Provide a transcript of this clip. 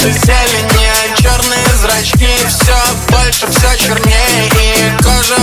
больше зелени Черные зрачки, все больше, все чернее. И кожа